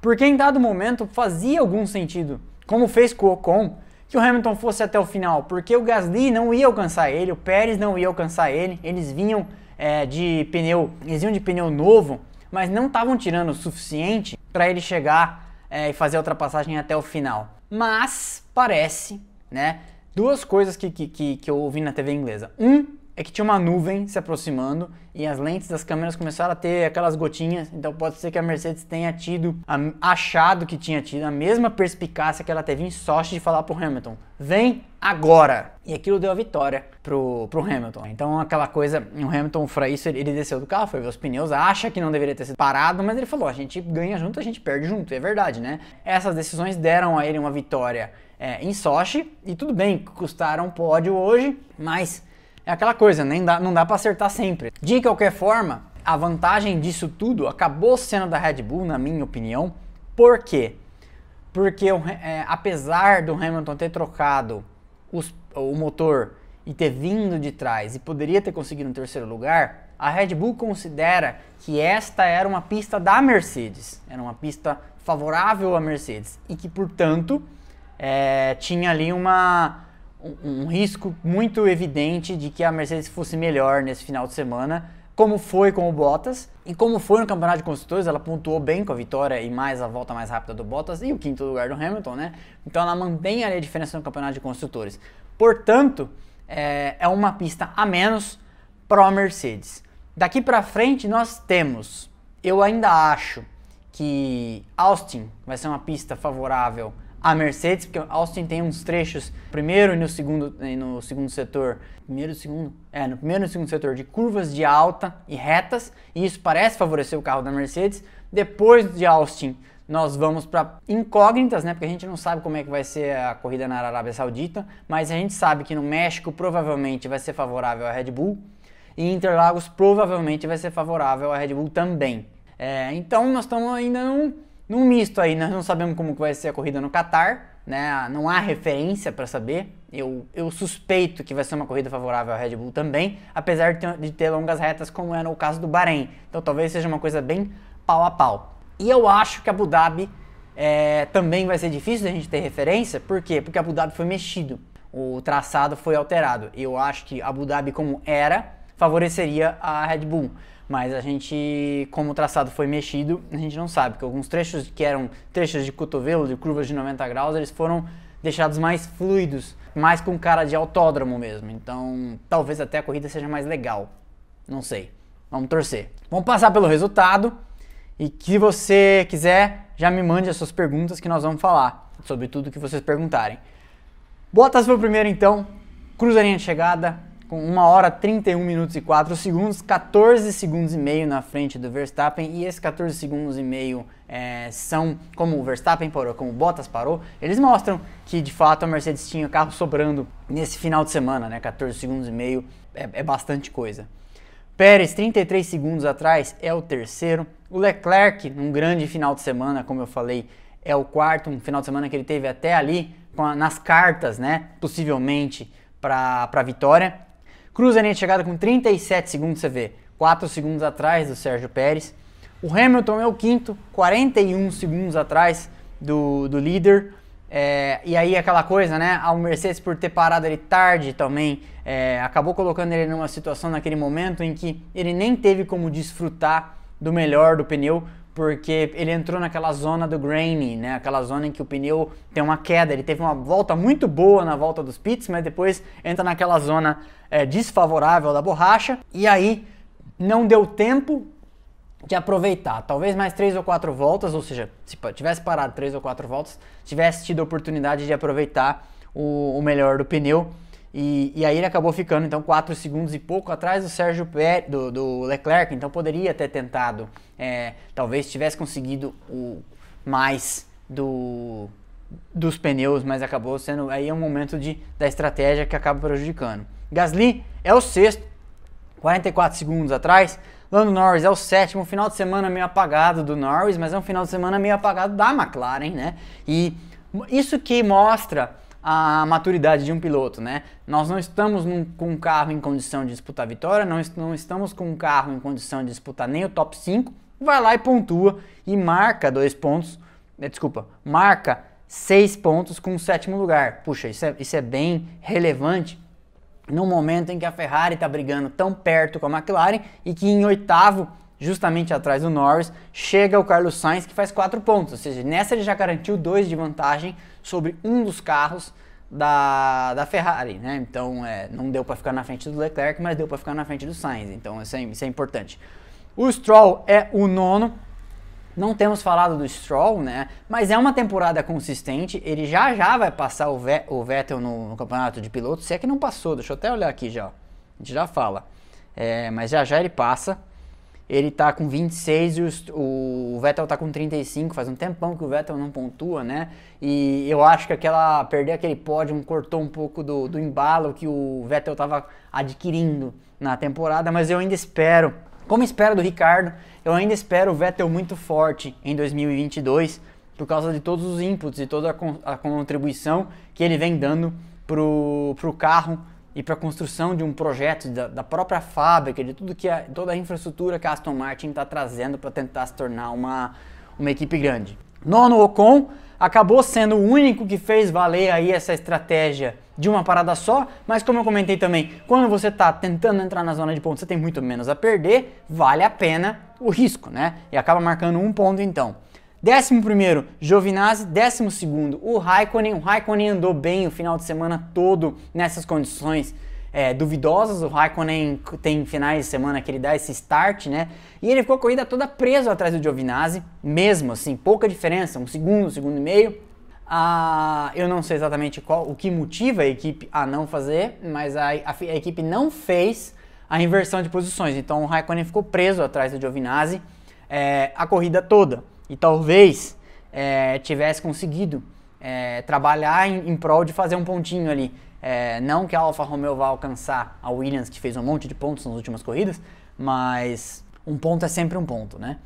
Porque em dado momento fazia algum sentido, como fez com o Ocon, que o Hamilton fosse até o final, porque o Gasly não ia alcançar ele, o Pérez não ia alcançar ele, eles vinham é, de pneu, eles vinham de pneu novo, mas não estavam tirando o suficiente para ele chegar é, e fazer a ultrapassagem até o final. Mas parece, né? Duas coisas que, que, que eu ouvi na TV inglesa. Um é que tinha uma nuvem se aproximando e as lentes das câmeras começaram a ter aquelas gotinhas, então pode ser que a Mercedes tenha tido, achado que tinha tido a mesma perspicácia que ela teve em Sochi de falar pro Hamilton, vem agora! E aquilo deu a vitória pro, pro Hamilton. Então aquela coisa, o Hamilton, para isso, ele desceu do carro, foi ver os pneus, acha que não deveria ter sido parado, mas ele falou, a gente ganha junto, a gente perde junto, e é verdade, né? Essas decisões deram a ele uma vitória é, em Sochi, e tudo bem, custaram pódio hoje, mas é aquela coisa, nem dá, não dá para acertar sempre. De qualquer forma, a vantagem disso tudo acabou sendo da Red Bull, na minha opinião. Por quê? Porque é, apesar do Hamilton ter trocado os, o motor e ter vindo de trás e poderia ter conseguido um terceiro lugar, a Red Bull considera que esta era uma pista da Mercedes, era uma pista favorável à Mercedes e que, portanto, é, tinha ali uma, um, risco muito evidente de que a Mercedes fosse melhor nesse final de semana como foi com o Bottas e como foi no Campeonato de Construtores, ela pontuou bem com a vitória e mais a volta mais rápida do Bottas e o quinto lugar do Hamilton, né? Então ela mantém ali a diferença no Campeonato de Construtores. Portanto, é, é uma pista a menos para a Mercedes. Daqui para frente nós temos, eu ainda acho que Austin vai ser uma pista favorável à Mercedes, porque Austin tem uns trechos, primeiro e no segundo, no segundo setor, primeiro e segundo, é, no primeiro e segundo setor de curvas de alta e retas, e isso parece favorecer o carro da Mercedes. Depois de Austin, nós vamos para incógnitas, né? Porque a gente não sabe como é que vai ser a corrida na Arábia Saudita, mas a gente sabe que no México provavelmente vai ser favorável à Red Bull e Interlagos provavelmente vai ser favorável à Red Bull também. É, então nós estamos ainda num, num misto aí, nós não sabemos como vai ser a corrida no Qatar, né? Não há referência para saber. Eu, eu suspeito que vai ser uma corrida favorável à Red Bull também, apesar de ter, de ter longas retas, como é no caso do Bahrein. Então talvez seja uma coisa bem pau a pau. E eu acho que Abu Dhabi é, também vai ser difícil a gente ter referência, por quê? Porque Abu Dhabi foi mexido, o traçado foi alterado. Eu acho que Abu Dhabi, como era, favoreceria a Red Bull. Mas a gente, como o traçado foi mexido, a gente não sabe, que alguns trechos que eram trechos de cotovelo, de curvas de 90 graus, eles foram deixados mais fluidos, mais com cara de autódromo mesmo. Então, talvez até a corrida seja mais legal. Não sei. Vamos torcer. Vamos passar pelo resultado. E que você quiser, já me mande as suas perguntas que nós vamos falar sobre tudo que vocês perguntarem. Bottas foi o primeiro então, cruza a linha de chegada, com 1 hora 31 minutos e 4 segundos, 14 segundos e meio na frente do Verstappen, e esses 14 segundos e meio é, são como o Verstappen parou, como o Bottas parou, eles mostram que de fato a Mercedes tinha carro sobrando nesse final de semana, né? 14 segundos e meio é, é bastante coisa. Pérez, 33 segundos atrás, é o terceiro. O Leclerc, num grande final de semana, como eu falei, é o quarto, um final de semana que ele teve até ali a, nas cartas, né? Possivelmente para a vitória. Cruza a linha de chegada com 37 segundos, você vê, 4 segundos atrás do Sérgio Pérez. O Hamilton é o quinto, 41 segundos atrás do, do líder. É, e aí aquela coisa, né? A Mercedes por ter parado ele tarde também é, acabou colocando ele numa situação naquele momento em que ele nem teve como desfrutar do melhor do pneu, porque ele entrou naquela zona do grainy, né? Aquela zona em que o pneu tem uma queda. Ele teve uma volta muito boa na volta dos pits, mas depois entra naquela zona é, desfavorável da borracha e aí não deu tempo de aproveitar. Talvez mais três ou quatro voltas, ou seja, se tivesse parado três ou quatro voltas, tivesse tido a oportunidade de aproveitar o, o melhor do pneu. E, e, aí ele acabou ficando então 4 segundos e pouco atrás do Sérgio Pérez, do, do Leclerc, então poderia ter tentado, é, talvez tivesse conseguido o mais do, dos pneus, mas acabou sendo aí um momento de, da estratégia que acaba prejudicando. Gasly é o sexto, 44 segundos atrás. Lando Norris é o sétimo, final de semana meio apagado do Norris, mas é um final de semana meio apagado da McLaren, né? E isso que mostra a maturidade de um piloto, né? Nós não estamos num, com um carro em condição de disputar vitória, não, não estamos com um carro em condição de disputar nem o top 5, vai lá e pontua e marca dois pontos, né, desculpa, marca seis pontos com o sétimo lugar. Puxa, isso é, isso é bem relevante no momento em que a Ferrari está brigando tão perto com a McLaren e que em oitavo, justamente atrás do Norris, chega o Carlos Sainz que faz quatro pontos, ou seja, nessa ele já garantiu dois de vantagem sobre um dos carros da, da Ferrari, né? Então é, não deu para ficar na frente do Leclerc, mas deu para ficar na frente do Sainz. Então isso é, isso é importante. O Stroll é o nono. Não temos falado do Stroll, né? Mas é uma temporada consistente. Ele já já vai passar o, Ve o Vettel no, no, campeonato de pilotos. Se é que não passou, deixa eu até olhar aqui já. A gente já fala. É, mas já já ele passa ele tá com 26 e o, o Vettel tá com 35, faz um tempão que o Vettel não pontua, né? E eu acho que aquela perder aquele pódio cortou um pouco do, do embalo que o Vettel tava adquirindo na temporada, mas eu ainda espero, como espero do Ricardo, eu ainda espero o Vettel muito forte em 2022 por causa de todos os inputs e toda a, contribuição que ele vem dando pro, pro carro e para a construção de um projeto da, da, própria fábrica, de tudo que a, toda a infraestrutura que a Aston Martin está trazendo para tentar se tornar uma, uma equipe grande. Nono Ocon acabou sendo o único que fez valer aí essa estratégia de uma parada só, mas como eu comentei também, quando você está tentando entrar na zona de pontos, você tem muito menos a perder, vale a pena o risco, né? E acaba marcando um ponto então. Décimo primeiro, Giovinazzi. Décimo segundo, o Raikkonen. O Raikkonen andou bem o final de semana todo nessas condições é, duvidosas. O Raikkonen tem finais de semana que ele dá esse start, né? E ele ficou a corrida toda preso atrás do Giovinazzi, mesmo assim, pouca diferença, um segundo, um segundo e meio. Eu não sei exatamente qual o que motiva a equipe a não fazer, mas a, a, a equipe não fez a inversão de posições. Então o Raikkonen ficou preso atrás do Giovinazzi é, a corrida toda e talvez é, tivesse conseguido é, trabalhar em, em, prol de fazer um pontinho ali. É, não que a Alfa Romeo vá alcançar a Williams, que fez um monte de pontos nas últimas corridas, mas um ponto é sempre um ponto, né?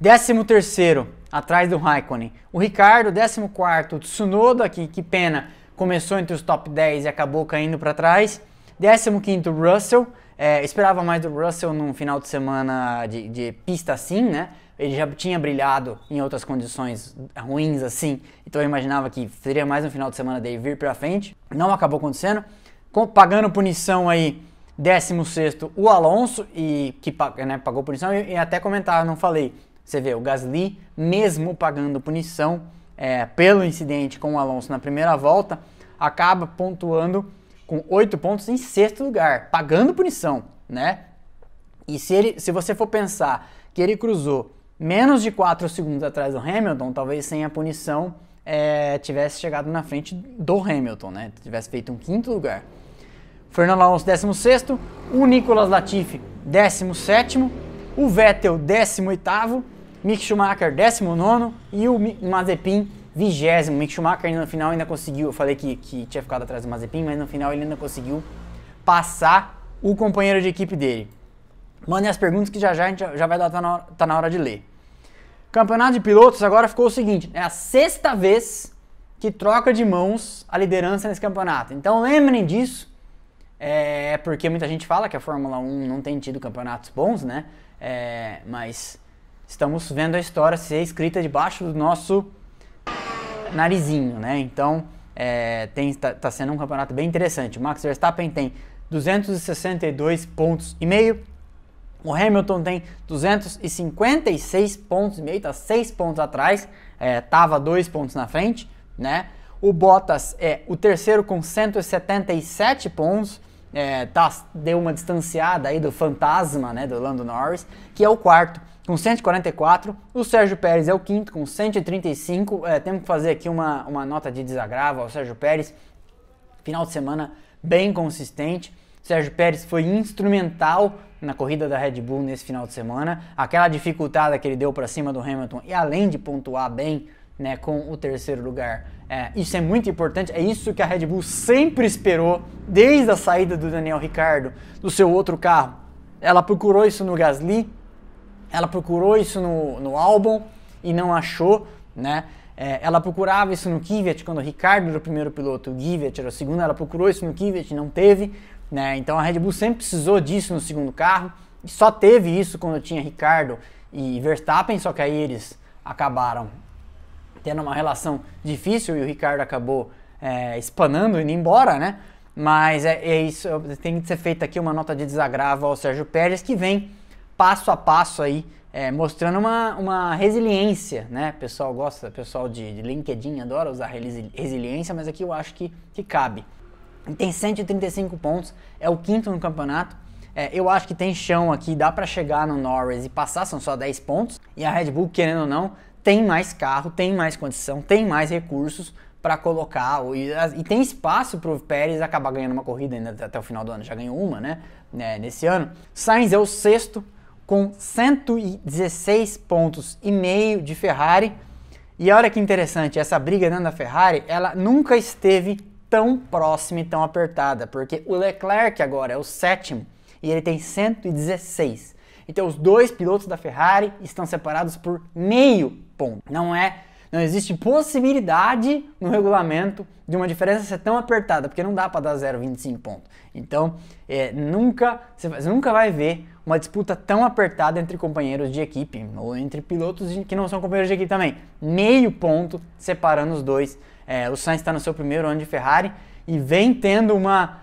Décimo terceiro, atrás do Raikkonen. O Ricardo, décimo quarto, Tsunoda, que, que pena, começou entre os top 10 e acabou caindo para trás. Décimo quinto, Russell. É, esperava mais do Russell num final de semana de, de pista assim, né? ele já tinha brilhado em outras condições ruins assim, então eu imaginava que seria mais um final de semana dele vir para frente. Não acabou acontecendo. Pagando punição aí, 16 o Alonso, e que né, pagou punição, e, e até comentar, não falei. Você vê, o Gasly, mesmo pagando punição é, pelo incidente com o Alonso na primeira volta, acaba pontuando com 8 pontos em sexto lugar, pagando punição, né? E se, ele, se você for pensar que ele cruzou menos de 4 segundos atrás do Hamilton, talvez sem a punição é, tivesse chegado na frente do Hamilton, né? Tivesse feito um quinto lugar. Fernando Alonso, 16, o Nicolas Latifi, 17, o Vettel, 18, Mick Schumacher, 19 e o Mazepin, 20. Mick Schumacher no final ainda conseguiu, eu falei que, que tinha ficado atrás do Mazepin, mas no final ele ainda conseguiu passar o companheiro de equipe dele. Mandem as perguntas que já já a gente já vai dar, tá na, hora, tá na hora de ler. Campeonato de pilotos agora ficou o seguinte: é a sexta vez que troca de mãos a liderança nesse campeonato. Então lembrem disso, é, porque muita gente fala que a Fórmula 1 não tem tido campeonatos bons, né? É, mas estamos vendo a história ser escrita debaixo do nosso narizinho, né? Então é, tem, tá, tá sendo um campeonato bem interessante. O Max Verstappen tem 262 pontos e meio, o Hamilton tem 256 pontos e meio, tá 6 pontos atrás, é, tava 2 pontos na frente, né? O Bottas é o terceiro com 177 pontos, é, tá, deu uma distanciada aí do fantasma, né, do Lando Norris, que é o quarto com 144. O Sérgio Pérez é o quinto com 135. É, temos que fazer aqui uma, uma nota de desagravo ao Sérgio Pérez. Final de semana bem consistente. Sérgio Pérez foi instrumental na corrida da Red Bull nesse final de semana. Aquela dificuldade que ele deu para cima do Hamilton e além de pontuar bem né, com o terceiro lugar. É, isso é muito importante, é isso que a Red Bull sempre esperou desde a saída do Daniel Ricciardo do seu outro carro. Ela procurou isso no Gasly, ela procurou isso no, no Albon e não achou, né? É, ela procurava isso no Kvyat quando o Ricardo era o primeiro piloto, o Kvyat era o segundo, ela procurou isso no Kvyat e não teve. Né? Então a Red Bull sempre precisou disso no segundo carro. E só teve isso quando tinha Ricardo e Verstappen, só que aí eles acabaram tendo uma relação difícil e o Ricardo acabou é, espanando, indo embora, né? Mas é, é, isso, tem que ser feita aqui uma nota de desagravo ao Sérgio Pérez, que vem passo a passo aí, é, mostrando uma, uma resiliência, né? Pessoal gosta, pessoal de, de LinkedIn adora usar resiliência, mas aqui eu acho que, que cabe tem 135 pontos, é o quinto no campeonato. É, eu acho que tem chão aqui, dá para chegar no Norris e passar, são só 10 pontos. E a Red Bull, querendo ou não, tem mais carro, tem mais condição, tem mais recursos para colocar. E, e, tem espaço para o Pérez acabar ganhando uma corrida ainda até o final do ano. Já ganhou uma, né? né? Nesse ano. Sainz é o sexto, com 116 pontos e meio de Ferrari. E olha que interessante, essa briga dentro da Ferrari, ela nunca esteve tão próxima e tão apertada, porque o Leclerc agora é o sétimo e ele tem 116. Então os dois pilotos da Ferrari estão separados por meio ponto. Não é, não existe possibilidade no regulamento de uma diferença ser tão apertada, porque não dá para dar 0,25 pontos. Então, é, nunca você nunca vai ver uma disputa tão apertada entre companheiros de equipe ou entre pilotos que não são companheiros de equipe também. Meio ponto separando os dois é, o Sainz está no seu primeiro ano de Ferrari e vem tendo uma,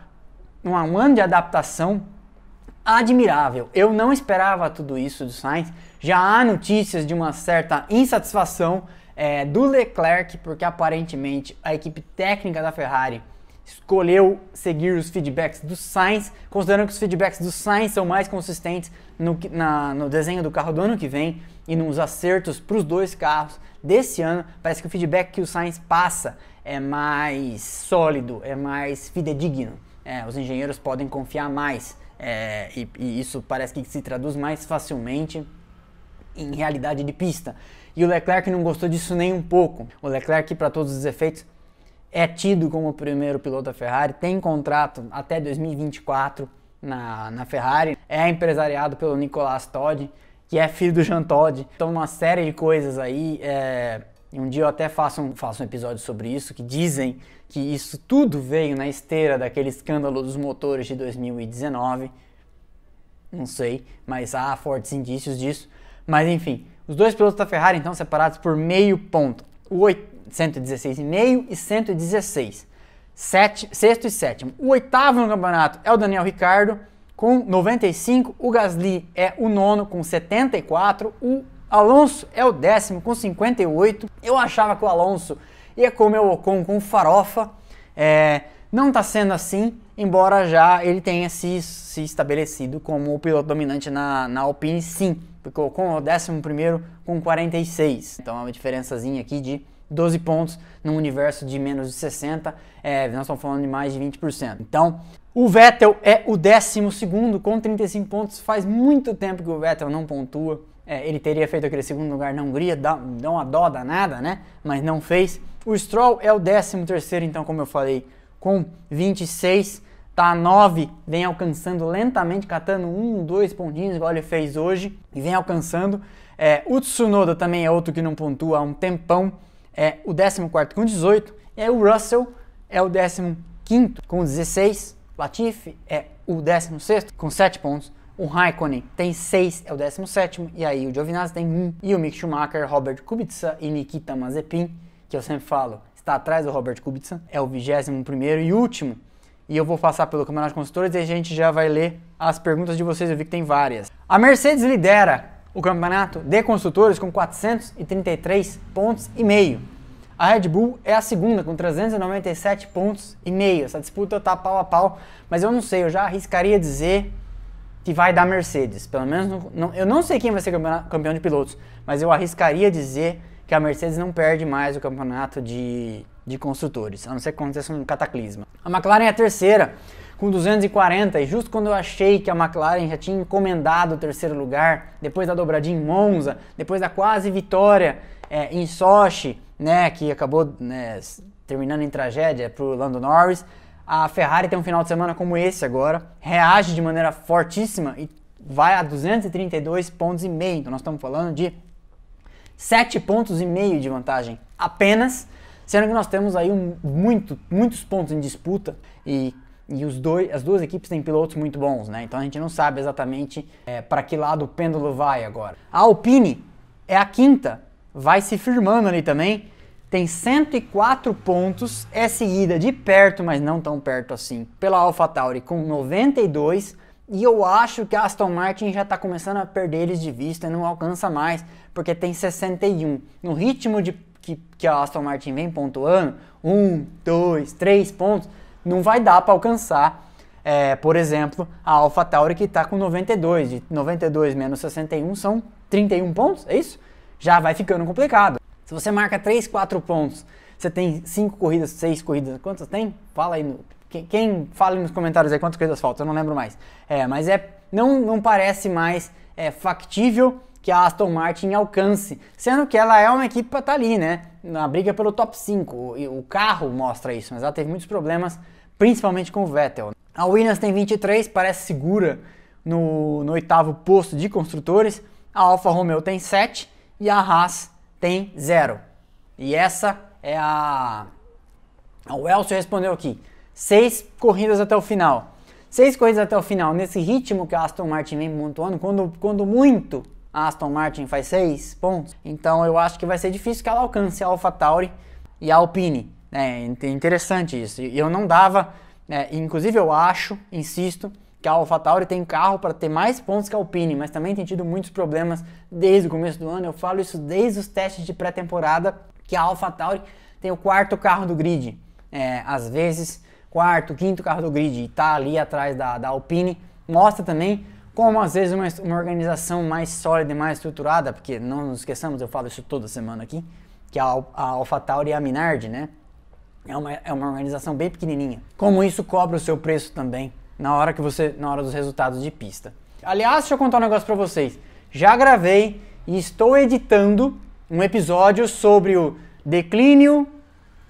uma um ano de adaptação admirável. Eu não esperava tudo isso do Sainz. Já há notícias de uma certa insatisfação é, do Leclerc, porque aparentemente a equipe técnica da Ferrari escolheu seguir os feedbacks do Sainz, considerando que os feedbacks do Sainz são mais consistentes no, na, no desenho do carro do ano que vem e nos acertos para os dois carros desse ano. Parece que o feedback que o Sainz passa é mais sólido, é mais fidedigno. É, os engenheiros podem confiar mais é, e, e isso parece que se traduz mais facilmente em realidade de pista. E o Leclerc não gostou disso nem um pouco. O Leclerc, para todos os efeitos, é tido como o primeiro piloto da Ferrari, tem contrato até 2024 na, na Ferrari, é empresariado pelo Nicolas Todd, que é filho do Jean Todd. Então, uma série de coisas aí. É, um dia eu até faço um, faço um episódio sobre isso, que dizem que isso tudo veio na esteira daquele escândalo dos motores de 2019. Não sei, mas há fortes indícios disso. Mas enfim, os dois pilotos da Ferrari então separados por meio ponto. O 116,5 e 116. Sete, sexto e sétimo. O oitavo no campeonato é o Daniel Ricardo com 95. O Gasly é o nono com 74. O Alonso é o décimo com 58. Eu achava que o Alonso ia comer o Ocon com farofa. É, não está sendo assim, embora já ele tenha se, se estabelecido como o piloto dominante na, na Alpine, sim. Ocon é o décimo primeiro com 46. Então é uma diferençazinha aqui de 12 pontos num universo de menos de 60, é, nós estamos falando de mais de 20%. Então, o Vettel é o 12 com 35 pontos. Faz muito tempo que o Vettel não pontua. É, ele teria feito aquele segundo lugar na Hungria, dá, dá uma dó danada, né? Mas não fez. O Stroll é o 13 então, como eu falei, com 26. Tá a 9, vem alcançando lentamente, catando um, dois pontinhos, igual ele fez hoje, e vem alcançando. É, o Tsunoda também é outro que não pontua há um tempão é o 14 com 18, e aí o Russell é o 15 com 16, Latifi é o 16 com 7 pontos, o Raikkonen tem 6, é o 17, e aí o Giovinazzi tem 1, e o Mick Schumacher, Robert Kubica e Nikita Mazepin, que eu sempre falo, está atrás do Robert Kubica, é o 21 e último. E eu vou passar pelo Campeonato de Construtores e a gente já vai ler as perguntas de vocês, eu vi que tem várias. A Mercedes lidera o campeonato de construtores com 433 pontos e meio. A Red Bull é a segunda com 397 pontos e meio. Essa disputa tá pau a pau, mas eu não sei, eu já arriscaria dizer que vai dar Mercedes. Pelo menos não, não, eu não sei quem vai ser campeão de pilotos, mas eu arriscaria dizer que a Mercedes não perde mais o campeonato de, de construtores, a não ser que aconteça um cataclisma. A McLaren é a terceira com 240 e justo quando eu achei que a McLaren já tinha encomendado o terceiro lugar, depois da dobradinha em Monza, depois da quase vitória é, em Sochi, né, que acabou né, terminando em tragédia para o Lando Norris, a Ferrari tem um final de semana como esse agora, reage de maneira fortíssima e vai a 232 pontos e meio. Então nós estamos falando de 7 pontos e meio de vantagem apenas, sendo que nós temos aí um, muito, muitos pontos em disputa e e os dois, as duas equipes têm pilotos muito bons, né? Então a gente não sabe exatamente é, para que lado o pêndulo vai agora. A Alpine é a quinta, vai se firmando ali também. Tem 104 pontos, é seguida de perto, mas não tão perto assim, pela AlphaTauri com 92. E eu acho que a Aston Martin já está começando a perder eles de vista e não alcança mais, porque tem 61. No ritmo de que, que a Aston Martin vem pontuando, 1, 2, 3 pontos, não vai dar para alcançar, é, por exemplo, a AlphaTauri que está com 92. De 92 menos 61 são 31 pontos, é isso? Já vai ficando complicado. Se você marca 3, 4 pontos, você tem 5 corridas, 6 corridas, quantas tem? Fala aí, no, quem fala nos comentários aí quantas corridas faltam, eu não lembro mais. É, mas é, não, não parece mais é, factível que a Aston Martin alcance, sendo que ela é uma equipe para estar tá ali, né? Na briga pelo top 5. O, o carro mostra isso, mas ela teve muitos problemas principalmente com o Vettel. A Williams tem 23, parece segura no, no oitavo posto de construtores. A Alfa Romeo tem 7 e a Haas tem 0. E essa é a. O Elcio respondeu aqui: seis corridas até o final. Seis corridas até o final, nesse ritmo que a Aston Martin vem pontuando, quando, quando muito a Aston Martin faz seis pontos, então eu acho que vai ser difícil que ela alcance a AlphaTauri e a Alpine. É interessante isso. E eu não dava, é, inclusive eu acho, insisto, que a AlphaTauri tem carro para ter mais pontos que a Alpine, mas também tem tido muitos problemas desde o começo do ano. Eu falo isso desde os testes de pré-temporada, que a AlphaTauri tem o quarto carro do grid. É, às vezes, quarto, quinto carro do grid e está ali atrás da, da Alpine. Mostra também como às vezes uma, uma organização mais sólida e mais estruturada, porque não nos esqueçamos, eu falo isso toda semana aqui, que a, a AlphaTauri e a Minardi, né? É uma, é uma organização bem pequenininha. Como isso cobra o seu preço também na hora que você, na hora dos resultados de pista. Aliás, deixa eu contar um negócio para vocês. Já gravei e estou editando um episódio sobre o declínio,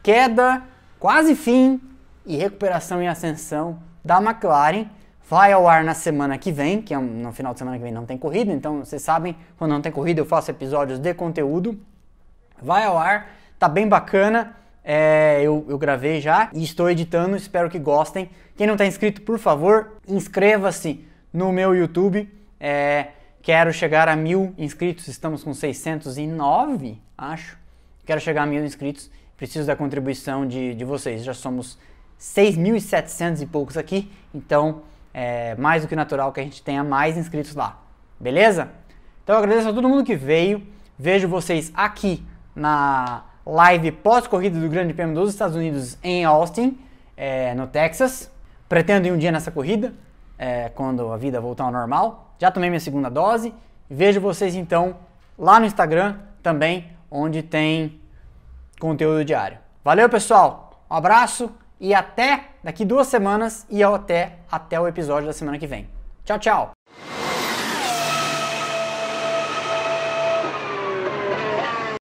queda, quase fim e recuperação e ascensão da McLaren. Vai ao ar na semana que vem, que é no final de semana que vem não tem corrida, então vocês sabem, quando não tem corrida eu faço episódios de conteúdo. Vai ao ar, tá bem bacana. É, eu, eu, gravei já e estou editando, espero que gostem. Quem não está inscrito, por favor, inscreva-se no meu YouTube. É, quero chegar a mil inscritos, estamos com 609, acho. Quero chegar a mil inscritos, preciso da contribuição de, de vocês. Já somos 6.700 e poucos aqui, então é mais do que natural que a gente tenha mais inscritos lá, beleza? Então eu agradeço a todo mundo que veio, vejo vocês aqui na live pós-corrida do Grande Prêmio dos Estados Unidos em Austin, é, no Texas. Pretendo ir um dia nessa corrida, é, quando a vida voltar ao normal. Já tomei minha segunda dose. Vejo vocês então lá no Instagram também, onde tem conteúdo diário. Valeu, pessoal. Um abraço e até daqui duas semanas e até, até o episódio da semana que vem. Tchau, tchau.